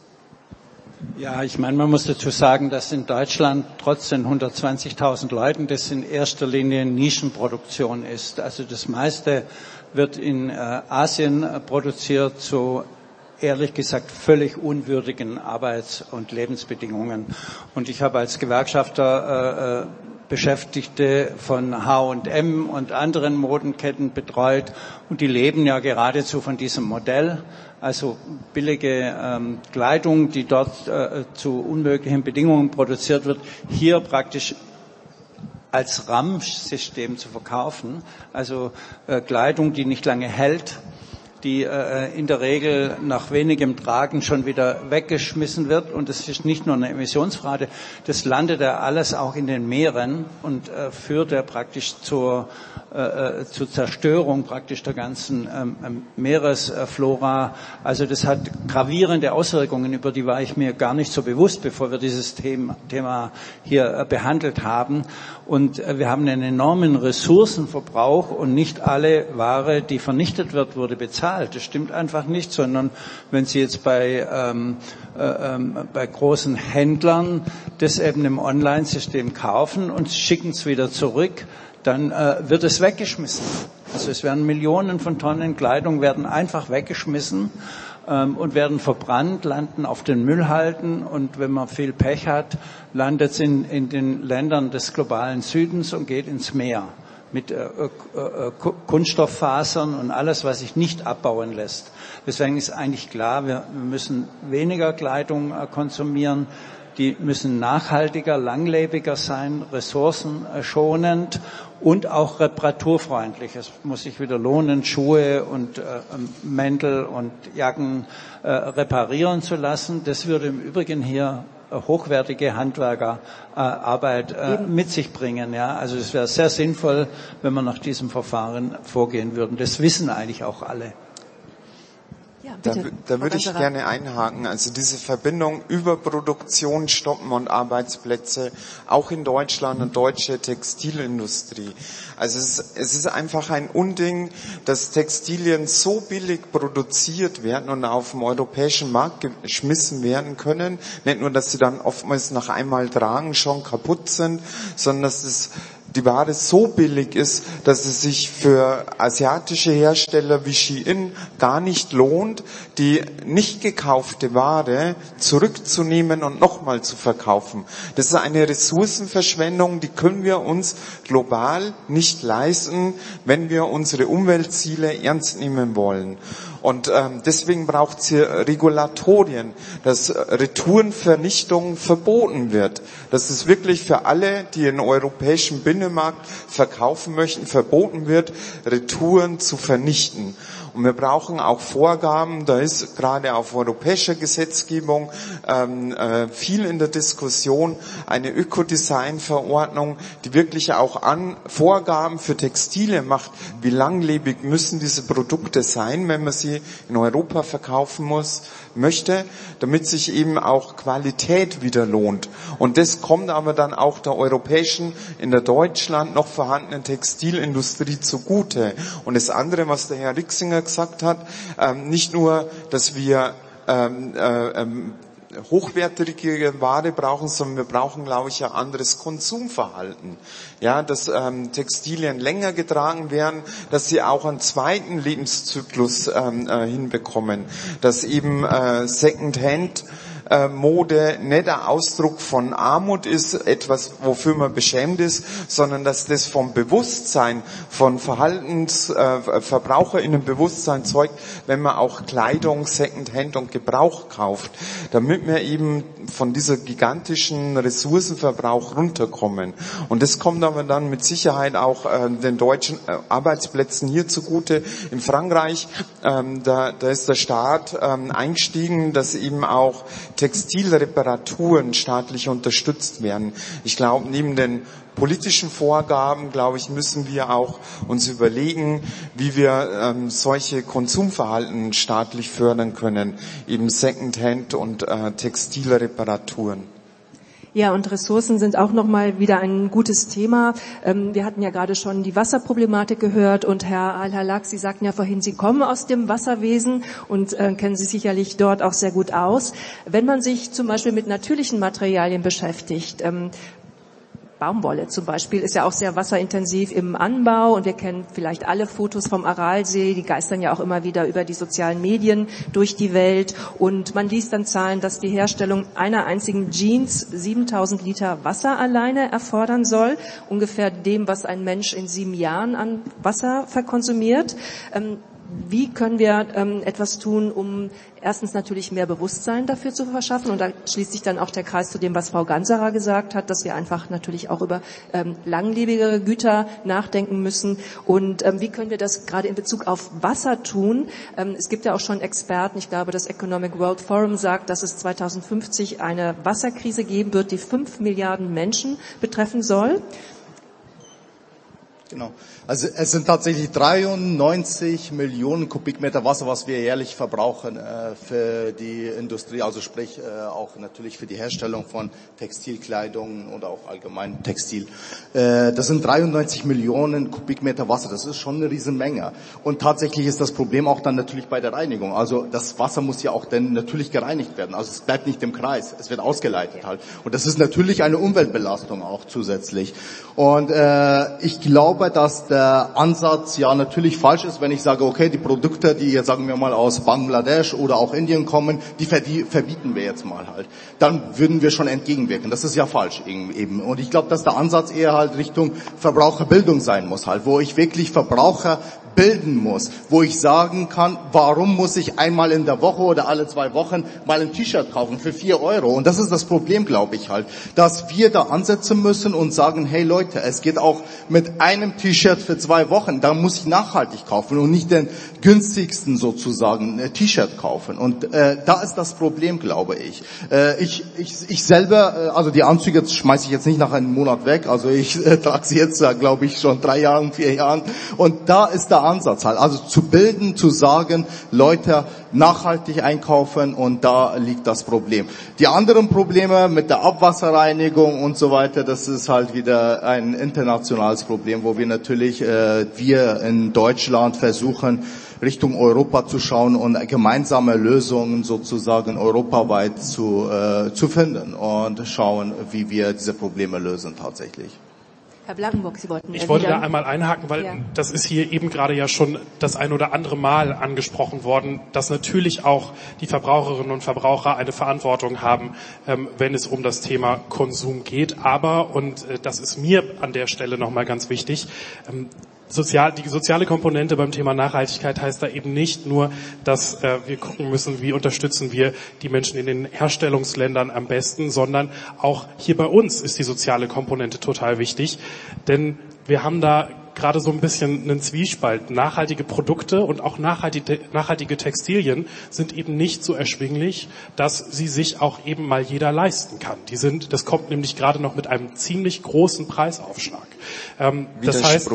Ja, ich meine, man muss dazu sagen, dass in Deutschland trotz den 120.000 Leuten das in erster Linie Nischenproduktion ist. Also das meiste wird in äh, Asien produziert zu ehrlich gesagt völlig unwürdigen Arbeits- und Lebensbedingungen. Und ich habe als Gewerkschafter äh, äh Beschäftigte von H&M und anderen Modenketten betreut. Und die leben ja geradezu von diesem Modell. Also billige ähm, Kleidung, die dort äh, zu unmöglichen Bedingungen produziert wird, hier praktisch als RAM-System zu verkaufen, also äh, Kleidung, die nicht lange hält, die äh, in der Regel nach wenigem Tragen schon wieder weggeschmissen wird. Und es ist nicht nur eine Emissionsfrage, das landet ja alles auch in den Meeren und äh, führt ja praktisch zur, äh, äh zur Zerstörung praktisch der ganzen ähm, ähm, Meeresflora. Also das hat gravierende Auswirkungen, über die war ich mir gar nicht so bewusst, bevor wir dieses Thema, Thema hier äh, behandelt haben. Und äh, wir haben einen enormen Ressourcenverbrauch und nicht alle Ware, die vernichtet wird, wurde bezahlt. Das stimmt einfach nicht, sondern wenn Sie jetzt bei, ähm, äh, ähm, bei großen Händlern das eben im Online-System kaufen und schicken es wieder zurück, dann äh, wird es weggeschmissen. Also es werden Millionen von Tonnen Kleidung werden einfach weggeschmissen ähm, und werden verbrannt, landen auf den Müllhalden und wenn man viel Pech hat, landet es in, in den Ländern des globalen Südens und geht ins Meer. mit äh, Kunststofffasern und alles, was sich nicht abbauen lässt. Deswegen ist eigentlich klar, wir, wir müssen weniger Kleidung äh, konsumieren, die müssen nachhaltiger, langlebiger sein, ressourcenschonend und auch reparaturfreundlich. Es muss sich wieder lohnen, Schuhe und äh, Mäntel und Jacken äh, reparieren zu lassen. Das würde im Übrigen hier hochwertige Handwerkerarbeit äh, mit sich bringen. Ja, also es wäre sehr sinnvoll, wenn wir nach diesem Verfahren vorgehen würden. Das wissen eigentlich auch alle. Da, da würde ich gerne einhaken. Also diese Verbindung über Produktion stoppen und Arbeitsplätze, auch in Deutschland und deutsche Textilindustrie. Also es es ist einfach ein Unding, dass Textilien so billig produziert werden und auf dem europäischen Markt geschmissen werden können. Nicht nur, dass sie dann oftmals nach einmal tragen schon kaputt sind, sondern dass es die Ware so billig ist, dass es sich für asiatische Hersteller wie Shein gar nicht lohnt, die nicht gekaufte Ware zurückzunehmen und nochmal zu verkaufen. Das ist eine Ressourcenverschwendung, die können wir uns global nicht leisten, wenn wir unsere Umweltziele ernst nehmen wollen. Und ähm, deswegen braucht es hier Regulatorien, dass Retourenvernichtung verboten wird. Dass es wirklich für alle, die in europäischen Binnenmarkt verkaufen möchten, verboten wird, Retouren zu vernichten. Und wir brauchen auch Vorgaben, da ist gerade auf europäischer Gesetzgebung ähm, äh, viel in der Diskussion, eine Ökodesign-Verordnung, die wirklich auch an Vorgaben für Textile macht, wie langlebig müssen diese Produkte sein, wenn man sie in Europa verkaufen muss möchte, damit sich eben auch Qualität wieder lohnt. Und das kommt aber dann auch der europäischen, in der Deutschland noch vorhandenen Textilindustrie zugute. Und das andere, was der Herr Rixinger gesagt hat, ähm, nicht nur, dass wir ähm, äh, ähm, hochwertige Ware brauchen, sondern wir brauchen, glaube ich, ein anderes Konsumverhalten. Ja, dass ähm, Textilien länger getragen werden, dass sie auch einen zweiten Lebenszyklus ähm, äh, hinbekommen, dass eben äh, Secondhand äh, Mode nicht ein Ausdruck von Armut ist, etwas, wofür man beschämt ist, sondern dass das vom Bewusstsein, von Verhaltens, äh, VerbraucherInnenbewusstsein zeugt, wenn man auch Kleidung Secondhand und Gebrauch kauft, damit wir eben von dieser gigantischen Ressourcenverbrauch runterkommen. Und das kommt aber dann mit Sicherheit auch äh, den deutschen äh, Arbeitsplätzen hier zugute. In Frankreich, ähm, da, da ist der Staat ähm, eingestiegen, dass eben auch Textilreparaturen staatlich unterstützt werden. Ich glaube, neben den politischen Vorgaben, glaube ich, müssen wir auch uns überlegen, wie wir ähm, solche Konsumverhalten staatlich fördern können, eben Secondhand und äh, Textilreparaturen. Ja, und Ressourcen sind auch nochmal wieder ein gutes Thema. Ähm, wir hatten ja gerade schon die Wasserproblematik gehört und Herr Al-Halak, Sie sagten ja vorhin, Sie kommen aus dem Wasserwesen und äh, kennen sich sicherlich dort auch sehr gut aus. Wenn man sich zum Beispiel mit natürlichen Materialien beschäftigt, ähm, Baumwolle zum Beispiel ist ja auch sehr wasserintensiv im Anbau und wir kennen vielleicht alle Fotos vom Aralsee, die geistern ja auch immer wieder über die sozialen Medien durch die Welt und man liest dann Zahlen, dass die Herstellung einer einzigen Jeans 7000 Liter Wasser alleine erfordern soll, ungefähr dem, was ein Mensch in sieben Jahren an Wasser verkonsumiert. Ähm, wie können wir ähm, etwas tun, um erstens natürlich mehr Bewusstsein dafür zu verschaffen und da schließt sich dann auch der Kreis zu dem, was Frau Ganserer gesagt hat, dass wir einfach natürlich auch über ähm, langlebigere Güter nachdenken müssen und ähm, wie können wir das gerade in Bezug auf Wasser tun. Ähm, es gibt ja auch schon Experten, ich glaube, das Economic World Forum sagt, dass es 2050 eine Wasserkrise geben wird, die fünf Milliarden Menschen betreffen soll. Genau. Also es sind tatsächlich 93 Millionen Kubikmeter Wasser, was wir jährlich verbrauchen äh, für die Industrie, also sprich äh, auch natürlich für die Herstellung von Textilkleidung oder auch allgemein Textil. Äh, das sind 93 Millionen Kubikmeter Wasser, das ist schon eine Riesenmenge. Und tatsächlich ist das Problem auch dann natürlich bei der Reinigung. Also das Wasser muss ja auch dann natürlich gereinigt werden. Also es bleibt nicht im Kreis, es wird ausgeleitet halt. Und das ist natürlich eine Umweltbelastung auch zusätzlich. Und äh, ich glaube, glaube, dass der Ansatz ja natürlich falsch ist, wenn ich sage, okay, die Produkte, die jetzt sagen wir mal aus Bangladesch oder auch Indien kommen, die verbieten wir jetzt mal halt. Dann würden wir schon entgegenwirken. Das ist ja falsch eben. Und ich glaube, dass der Ansatz eher halt Richtung Verbraucherbildung sein muss halt, wo ich wirklich Verbraucher bilden muss, wo ich sagen kann, warum muss ich einmal in der Woche oder alle zwei Wochen mal ein T-Shirt kaufen für vier Euro? Und das ist das Problem, glaube ich halt, dass wir da ansetzen müssen und sagen, hey Leute, es geht auch mit einem T-Shirt für zwei Wochen, da muss ich nachhaltig kaufen und nicht den günstigsten sozusagen äh, T-Shirt kaufen. Und äh, da ist das Problem, glaube ich. Äh, ich, ich. Ich selber, äh, also die Anzüge schmeiße ich jetzt nicht nach einem Monat weg, also ich äh, trage sie jetzt, äh, glaube ich, schon drei Jahren, vier Jahren. Und da ist der Ansatz halt. Also zu bilden, zu sagen, Leute nachhaltig einkaufen und da liegt das Problem. Die anderen Probleme mit der Abwasserreinigung und so weiter, das ist halt wieder ein internationales Problem, wo wir natürlich, äh, wir in Deutschland versuchen, Richtung Europa zu schauen und gemeinsame Lösungen sozusagen europaweit zu, äh, zu finden und schauen, wie wir diese Probleme lösen tatsächlich. Herr Blankenburg, Sie wollten Ich wollte da einmal einhaken, weil ja. das ist hier eben gerade ja schon das ein oder andere Mal angesprochen worden, dass natürlich auch die Verbraucherinnen und Verbraucher eine Verantwortung haben, ähm, wenn es um das Thema Konsum geht. Aber, und äh, das ist mir an der Stelle nochmal ganz wichtig, ähm, sozial, die soziale Komponente beim Thema Nachhaltigkeit heißt da eben nicht nur, dass äh, wir gucken müssen, wie unterstützen wir die Menschen in den Herstellungsländern am besten, sondern auch hier bei uns ist die soziale Komponente total wichtig, denn wir haben da gerade so ein bisschen einen Zwiespalt. Nachhaltige Produkte und auch nachhaltige, nachhaltige Textilien sind eben nicht so erschwinglich, dass sie sich auch eben mal jeder leisten kann. Die sind, das kommt nämlich gerade noch mit einem ziemlich großen Preisaufschlag. Ähm, das heißt,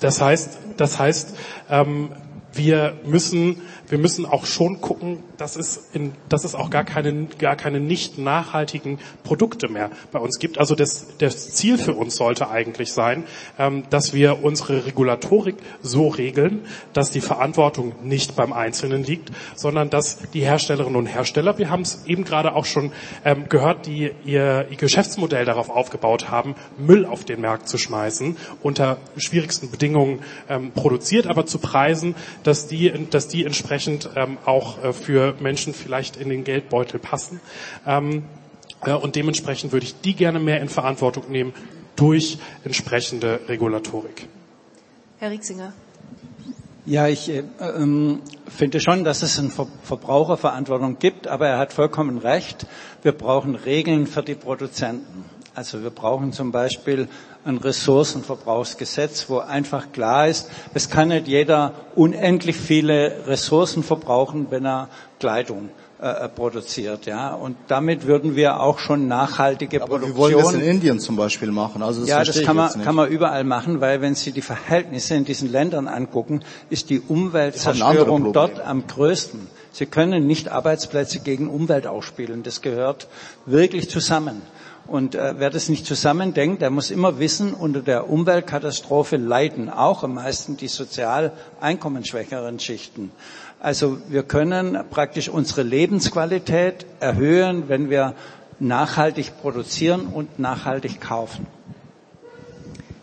das heißt, das heißt, ähm, wir müssen wir müssen auch schon gucken, dass es, in, dass es auch gar keine, gar keine nicht nachhaltigen Produkte mehr bei uns gibt. Also das, das Ziel für uns sollte eigentlich sein, ähm, dass wir unsere Regulatorik so regeln, dass die Verantwortung nicht beim Einzelnen liegt, sondern dass die Herstellerinnen und Hersteller, wir haben es eben gerade auch schon ähm, gehört, die ihr, ihr Geschäftsmodell darauf aufgebaut haben, Müll auf den Markt zu schmeißen, unter schwierigsten Bedingungen ähm, produziert, aber zu Preisen, dass die, dass die entsprechend entsprechend ähm, auch äh, für Menschen vielleicht in den Geldbeutel passen. Ähm, äh, und dementsprechend würde ich die gerne mehr in Verantwortung nehmen durch entsprechende Regulatorik. Herr Rieksinger. Ja, ich äh, ähm, finde schon, dass es eine Ver Verbraucherverantwortung gibt, aber er hat vollkommen recht. Wir brauchen Regeln für die Produzenten. Also wir brauchen zum Beispiel ein Ressourcenverbrauchsgesetz, wo einfach klar ist, es kann nicht jeder unendlich viele Ressourcen verbrauchen, wenn er Kleidung äh, produziert, ja. Und damit würden wir auch schon nachhaltige Aber Produktion. Aber wir wollen das in Indien zum Beispiel machen. Also das ja, das kann man, kann man überall machen, weil wenn Sie die Verhältnisse in diesen Ländern angucken, ist die Umweltzerstörung dort am größten. Sie können nicht Arbeitsplätze gegen Umwelt ausspielen. Das gehört wirklich zusammen. Und äh, wer das nicht zusammendenkt, der muss immer wissen, unter der Umweltkatastrophe leiden auch am meisten die sozial einkommensschwächeren Schichten. Also wir können praktisch unsere Lebensqualität erhöhen, wenn wir nachhaltig produzieren und nachhaltig kaufen.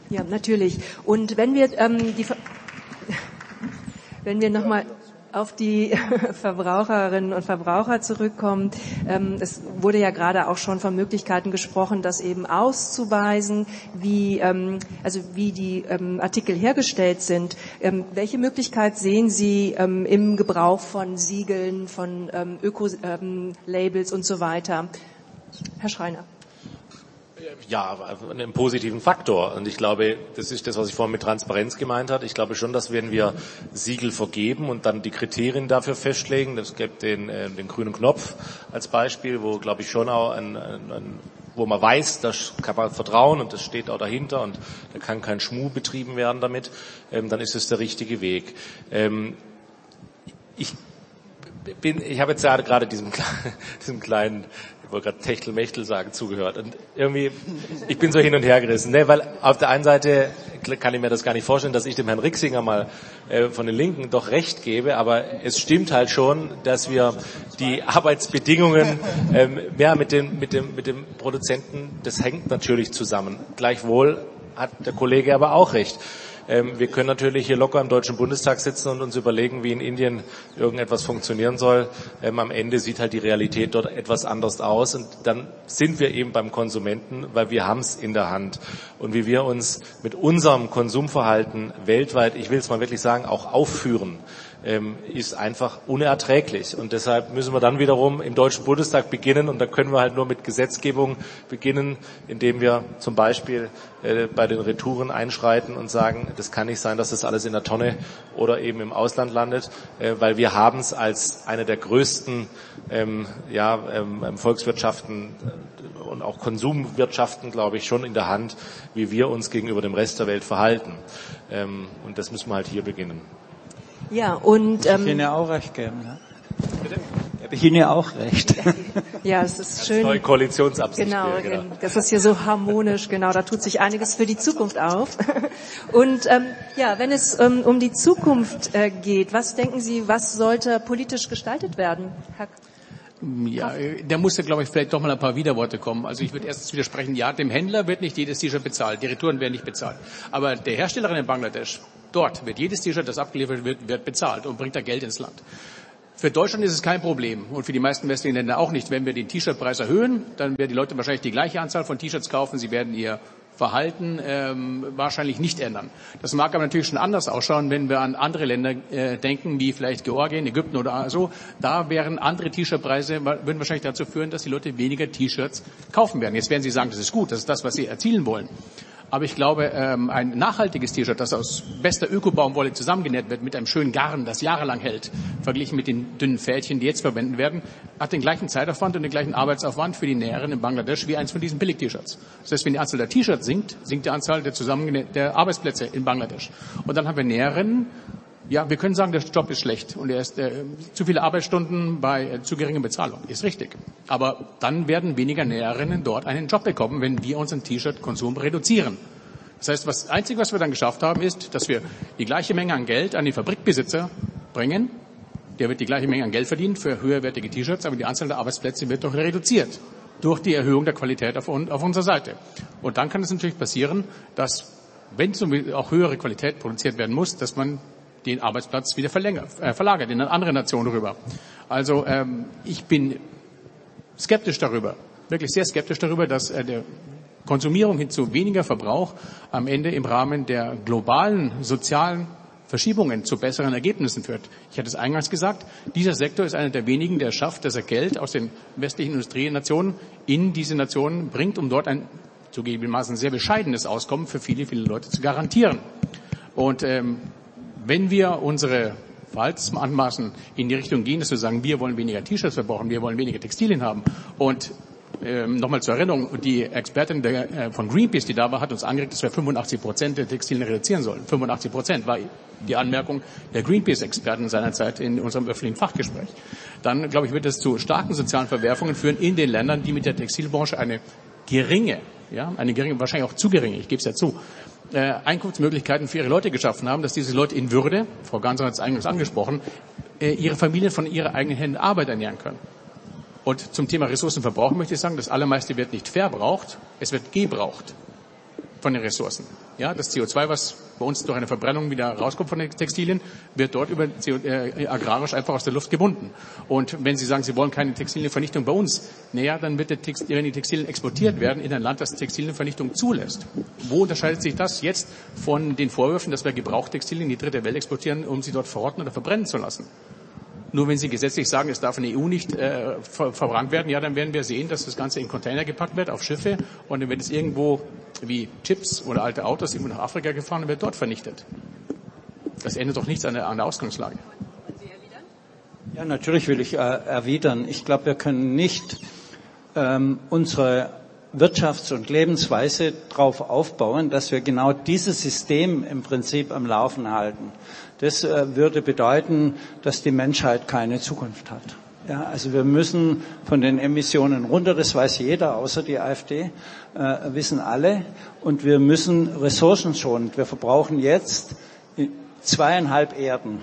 Ja, natürlich. Und wenn wir ähm, die wenn wir nochmal auf die Verbraucherinnen und Verbraucher zurückkommen. Ähm, es wurde ja gerade auch schon von Möglichkeiten gesprochen, das eben auszuweisen, wie, ähm, also wie die ähm, Artikel hergestellt sind. Welche Möglichkeit sehen Sie im Gebrauch von Siegeln, von Öko-Labels und so weiter? Herr Schreiner ja, einen positiven Faktor. Und ich glaube, das ist das, was ich vorhin mit Transparenz gemeint habe. Ich glaube schon, dass wenn wir Siegel vergeben und dann die Kriterien dafür festlegen, das gibt den, äh, den grünen Knopf als Beispiel, wo, glaube ich, schon auch ein, ein, ein wo man weiß, da kann man vertrauen und das steht auch dahinter und da kann kein Schmuh betrieben werden damit, ähm, dann ist es der richtige Weg. Ähm, ich bin, ich habe jetzt gerade diesem, diesem kleinen ich wollte gerade Techtelmechtel sagen, zugehört. Und irgendwie, ich bin so hin und her gerissen, ne? weil auf der einen Seite kann ich mir das gar nicht vorstellen, dass ich dem Herrn Rixinger mal äh, von den Linken doch recht gebe, aber es stimmt halt schon, dass wir die Arbeitsbedingungen ähm, mehr mit dem, mit dem, mit dem Produzenten, das hängt natürlich zusammen. Gleichwohl hat der Kollege aber auch recht. Ähm, wir können natürlich hier locker im Deutschen Bundestag sitzen und uns überlegen, wie in Indien irgendetwas funktionieren soll. Ähm, am Ende sieht halt die Realität dort etwas anders aus und dann sind wir eben beim Konsumenten, weil wir haben es in der Hand. Und wie wir uns mit unserem Konsumverhalten weltweit, ich will es mal wirklich sagen, auch aufführen, ähm, ist einfach unerträglich. Und deshalb müssen wir dann wiederum im Deutschen Bundestag beginnen. Und da können wir halt nur mit Gesetzgebung beginnen, indem wir zum Beispiel äh, bei den Retouren einschreiten und sagen, das kann nicht sein, dass das alles in der Tonne oder eben im Ausland landet, äh, weil wir haben es als eine der größten ähm, ja, ähm, ähm Volkswirtschaften und auch Konsumwirtschaften, glaube ich, schon in der Hand, wie wir uns gegenüber dem Rest der Welt verhalten. Ähm, und das müssen wir halt hier beginnen. Ja, und... Ähm, ich Ihnen auch recht geben. Ne? Bitte? Habe ich Ihnen ja auch recht. Ja, es ist schön. Neue Koalitionsabsicht. Genau, genau, das ist hier so harmonisch, genau, da tut sich einiges für die Zukunft auf. Und ähm, ja, wenn es ähm, um die Zukunft äh, geht, was denken Sie, was sollte politisch gestaltet werden, Herr ja, da muss ja, glaube ich, vielleicht doch mal ein paar Widerworte kommen. Also ich würde erstens widersprechen, ja, dem Händler wird nicht jedes T-Shirt bezahlt, die Retouren werden nicht bezahlt. Aber der Herstellerin in Bangladesch, dort wird jedes T-Shirt, das abgeliefert wird, wird bezahlt und bringt da Geld ins Land. Für Deutschland ist es kein Problem und für die meisten westlichen Länder auch nicht. Wenn wir den T-Shirt-Preis erhöhen, dann werden die Leute wahrscheinlich die gleiche Anzahl von T-Shirts kaufen. Sie werden ihr Verhalten ähm, wahrscheinlich nicht ändern. Das mag aber natürlich schon anders ausschauen, wenn wir an andere Länder äh, denken, wie vielleicht Georgien, Ägypten oder so. Da wären andere T-Shirt-Preise, würden wahrscheinlich dazu führen, dass die Leute weniger T-Shirts kaufen werden. Jetzt werden Sie sagen, das ist gut, das ist das, was Sie erzielen wollen. Aber ich glaube, ähm, ein nachhaltiges T-Shirt, das aus bester Ökobaumwolle zusammengenäht wird, mit einem schönen Garn, das jahrelang hält, verglichen mit den dünnen Fädchen, die jetzt verwendet werden, hat den gleichen Zeitaufwand und den gleichen Arbeitsaufwand für die Näherin in Bangladesch wie eins von diesen Billig-T-Shirts. Das heißt, wenn die Anzahl der T-Shirts sinkt, sinkt die Anzahl der der Arbeitsplätze in Bangladesch. Und dann haben wir Näherinnen, ja, wir können sagen, der Job ist schlecht und er ist äh, zu viele Arbeitsstunden bei äh, zu geringer Bezahlung. Ist richtig. Aber dann werden weniger Näherinnen dort einen Job bekommen, wenn wir unseren T-Shirt-Konsum reduzieren. Das heißt, das Einzige, was wir dann geschafft haben, ist, dass wir die gleiche Menge an Geld an die Fabrikbesitzer bringen. Der wird die gleiche Menge an Geld verdienen für höherwertige T-Shirts, aber die Anzahl der Arbeitsplätze wird doch reduziert durch die Erhöhung der Qualität auf, auf unserer Seite. Und dann kann es natürlich passieren, dass, wenn auch höhere Qualität produziert werden muss, dass man den Arbeitsplatz wieder verlängert, äh, verlagert in eine andere Nation rüber. Also ähm, ich bin skeptisch darüber, wirklich sehr skeptisch darüber, dass äh, der Konsumierung hin zu weniger Verbrauch am Ende im Rahmen der globalen sozialen Verschiebungen zu besseren Ergebnissen führt. Ich hatte es eingangs gesagt, dieser Sektor ist einer der wenigen, der schafft, dass er Geld aus den westlichen Industrienationen in diese Nationen bringt, um dort ein zugegebenermaßen sehr bescheidenes Auskommen für viele, viele Leute zu garantieren. Und ähm, wenn wir unsere Verhaltensanmaßen in die Richtung gehen, dass wir sagen, wir wollen weniger T-Shirts verbrauchen, wir wollen weniger Textilien haben und ähm, nochmal zur Erinnerung, die Expertin der, äh, von Greenpeace, die da war, hat uns angeregt, dass wir 85 Prozent der Textilien reduzieren sollen. 85 Prozent war die Anmerkung der Greenpeace-Experten seinerzeit in unserem öffentlichen Fachgespräch. Dann, glaube ich, wird es zu starken sozialen Verwerfungen führen in den Ländern, die mit der Textilbranche eine geringe, ja, eine geringe, wahrscheinlich auch zu geringe, ich gebe es ja zu, äh, Einkunftsmöglichkeiten für ihre Leute geschaffen haben, dass diese Leute in Würde, Frau Ganser hat es eingangs angesprochen, äh, ihre Familien von ihrer eigenen Händen Arbeit ernähren können. Und zum Thema Ressourcenverbrauch möchte ich sagen, das allermeiste wird nicht verbraucht, es wird gebraucht von den Ressourcen. Ja, das CO2, was bei uns durch eine Verbrennung wieder rauskommt von den Textilien, wird dort über äh, agrarisch einfach aus der Luft gebunden. Und wenn Sie sagen, Sie wollen keine Textilienvernichtung bei uns, naja, dann wird der Text, wenn die Textilien exportiert werden in ein Land, das Textilienvernichtung zulässt. Wo unterscheidet sich das jetzt von den Vorwürfen, dass wir Gebrauchtextilien in die dritte Welt exportieren, um sie dort verrotten oder verbrennen zu lassen? Nur wenn Sie gesetzlich sagen, es darf in der EU nicht äh, ver verbrannt werden, ja, dann werden wir sehen, dass das Ganze in Container gepackt wird, auf Schiffe, und dann wird es irgendwo wie Chips oder alte Autos irgendwo nach Afrika gefahren und wird dort vernichtet. Das ändert doch nichts an der, an der Ausgangslage. Ja, natürlich will ich äh, erwidern. Ich glaube, wir können nicht ähm, unsere Wirtschafts- und Lebensweise darauf aufbauen, dass wir genau dieses System im Prinzip am Laufen halten. Das äh, würde bedeuten, dass die Menschheit keine Zukunft hat. Ja, also wir müssen von den Emissionen runter, das weiß jeder, außer die AfD, äh, wissen alle. Und wir müssen Ressourcen schonen. Wir verbrauchen jetzt zweieinhalb Erden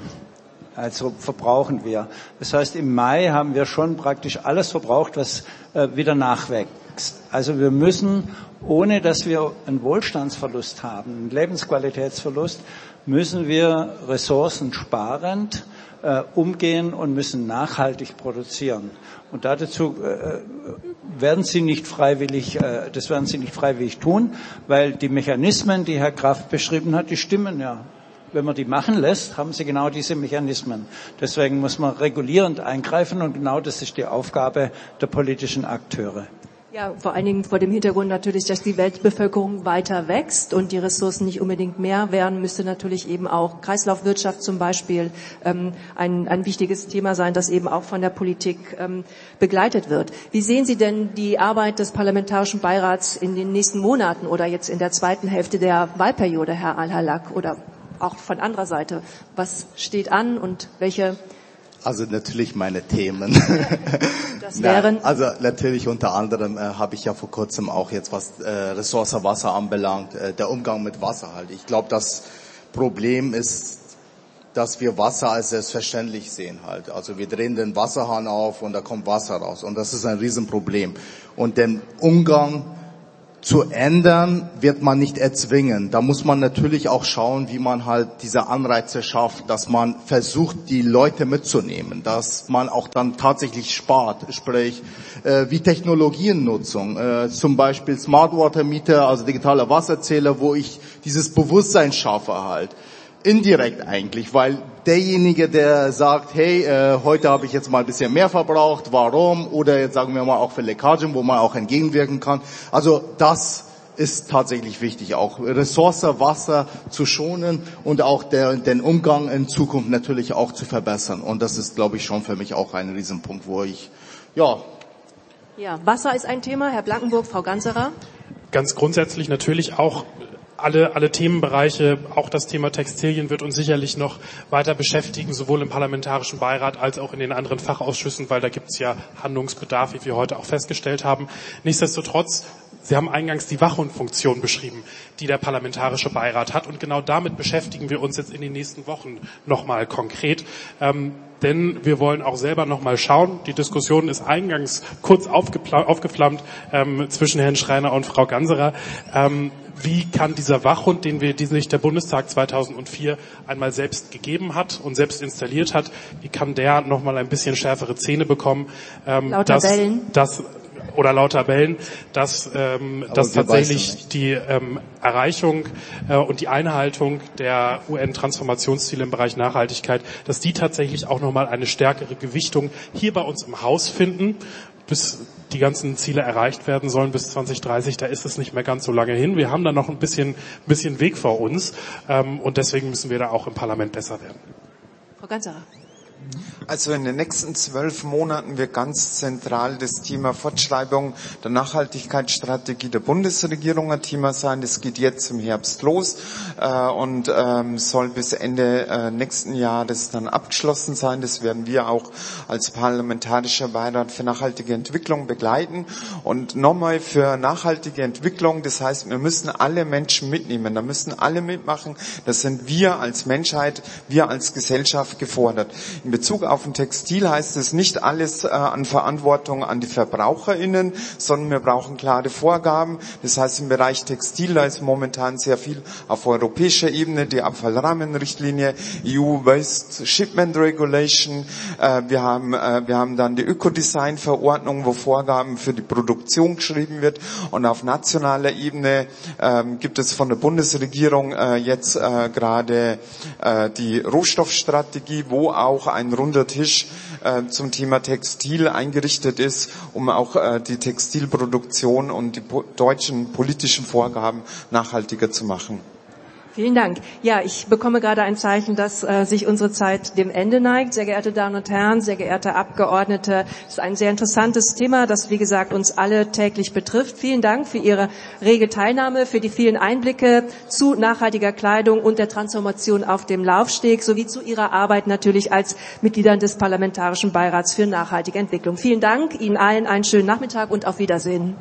Also verbrauchen wir. Das heißt, im Mai haben wir schon praktisch alles verbraucht, was äh, wieder nachwächst. Also wir müssen, ohne dass wir einen Wohlstandsverlust haben, einen Lebensqualitätsverlust, müssen wir ressourcensparend äh, umgehen und müssen nachhaltig produzieren. Und dazu äh, werden sie nicht freiwillig, äh, das werden sie nicht freiwillig tun, weil die Mechanismen, die Herr Kraft beschrieben hat, die stimmen ja. Wenn man die machen lässt, haben sie genau diese Mechanismen. Deswegen muss man regulierend eingreifen und genau das ist die Aufgabe der politischen Akteure. Ja, vor allen Dingen vor dem Hintergrund natürlich, dass die Weltbevölkerung weiter wächst und die Ressourcen nicht unbedingt mehr werden, müsste natürlich eben auch Kreislaufwirtschaft zum Beispiel ähm, ein, ein wichtiges Thema sein, das eben auch von der Politik ähm, begleitet wird. Wie sehen Sie denn die Arbeit des Parlamentarischen Beirats in den nächsten Monaten oder jetzt in der zweiten Hälfte der Wahlperiode, Herr Al-Halak, oder auch von anderer Seite? Was steht an und welche also natürlich meine Themen. Das wären? Ja, also natürlich unter anderem äh, habe ich ja vor kurzem auch jetzt was äh, Ressource Wasser anbelangt, äh, der Umgang mit Wasser halt. Ich glaube, das Problem ist, dass wir Wasser als selbstverständlich sehen halt. Also wir drehen den Wasserhahn auf und da kommt Wasser raus und das ist ein Riesenproblem. Und den Umgang zu ändern wird man nicht erzwingen. Da muss man natürlich auch schauen, wie man halt diese Anreize schafft, dass man versucht, die Leute mitzunehmen, dass man auch dann tatsächlich spart, sprich äh, wie Technologiennutzung, äh, zum Beispiel Smart Water Meter, also digitale Wasserzähler, wo ich dieses Bewusstsein schaffe halt indirekt eigentlich, weil derjenige, der sagt, hey, äh, heute habe ich jetzt mal ein bisschen mehr verbraucht, warum? Oder jetzt sagen wir mal auch für Leckagen, wo man auch entgegenwirken kann. Also das ist tatsächlich wichtig, auch Ressource, Wasser zu schonen und auch der, den Umgang in Zukunft natürlich auch zu verbessern. Und das ist, glaube ich, schon für mich auch ein Riesenpunkt, wo ich, ja. Ja, Wasser ist ein Thema. Herr Blankenburg, Frau Ganserer. Ganz grundsätzlich natürlich auch alle, alle Themenbereiche, auch das Thema Textilien wird uns sicherlich noch weiter beschäftigen, sowohl im Parlamentarischen Beirat als auch in den anderen Fachausschüssen, weil da gibt es ja Handlungsbedarf, wie wir heute auch festgestellt haben. Nichtsdestotrotz Sie haben eingangs die Wachhundfunktion beschrieben, die der Parlamentarische Beirat hat. Und genau damit beschäftigen wir uns jetzt in den nächsten Wochen nochmal konkret. Ähm, denn wir wollen auch selber nochmal schauen. Die Diskussion ist eingangs kurz aufgeflammt ähm, zwischen Herrn Schreiner und Frau Ganserer. Ähm, wie kann dieser Wachhund, den wir, den sich der Bundestag 2004 einmal selbst gegeben hat und selbst installiert hat, wie kann der nochmal ein bisschen schärfere Zähne bekommen? Ähm, Lauter dass. Dass, oder lauter Bellen, dass, ähm, dass tatsächlich die ähm, Erreichung äh, und die Einhaltung der UN-Transformationsziele im Bereich Nachhaltigkeit, dass die tatsächlich auch nochmal eine stärkere Gewichtung hier bei uns im Haus finden, bis die ganzen Ziele erreicht werden sollen bis 2030, da ist es nicht mehr ganz so lange hin. Wir haben da noch ein bisschen, bisschen Weg vor uns ähm, und deswegen müssen wir da auch im Parlament besser werden. Frau Ganserer. Also in den nächsten zwölf Monaten wird ganz zentral das Thema Fortschreibung der Nachhaltigkeitsstrategie der Bundesregierung ein Thema sein. Das geht jetzt im Herbst los äh, und ähm, soll bis Ende äh, nächsten Jahres dann abgeschlossen sein. Das werden wir auch als parlamentarischer Beirat für nachhaltige Entwicklung begleiten. Und nochmal für nachhaltige Entwicklung, das heißt, wir müssen alle Menschen mitnehmen, da müssen alle mitmachen. Das sind wir als Menschheit, wir als Gesellschaft gefordert. In Bezug auf ein Textil heißt es nicht alles äh, an Verantwortung an die VerbraucherInnen, sondern wir brauchen klare Vorgaben. Das heißt, im Bereich Textil, da ist momentan sehr viel auf europäischer Ebene, die Abfallrahmenrichtlinie, EU Waste Shipment Regulation. Äh, wir haben, äh, wir haben dann die Ökodesign-Verordnung, wo Vorgaben für die Produktion geschrieben wird. Und auf nationaler Ebene ähm, gibt es von der Bundesregierung äh, jetzt äh, gerade äh, die Rohstoffstrategie, wo auch ein runder Tisch äh, zum Thema Textil eingerichtet ist, um auch äh, die Textilproduktion und die deutschen politischen Vorgaben nachhaltiger zu machen. Vielen Dank. Ja, ich bekomme gerade ein Zeichen, dass äh, sich unsere Zeit dem Ende neigt. Sehr geehrte Damen und Herren, sehr geehrte Abgeordnete, es ist ein sehr interessantes Thema, das, wie gesagt, uns alle täglich betrifft. Vielen Dank für Ihre rege Teilnahme, für die vielen Einblicke zu nachhaltiger Kleidung und der Transformation auf dem Laufsteg sowie zu Ihrer Arbeit natürlich als Mitgliedern des Parlamentarischen Beirats für nachhaltige Entwicklung. Vielen Dank. Ihnen allen einen schönen Nachmittag und auf Wiedersehen.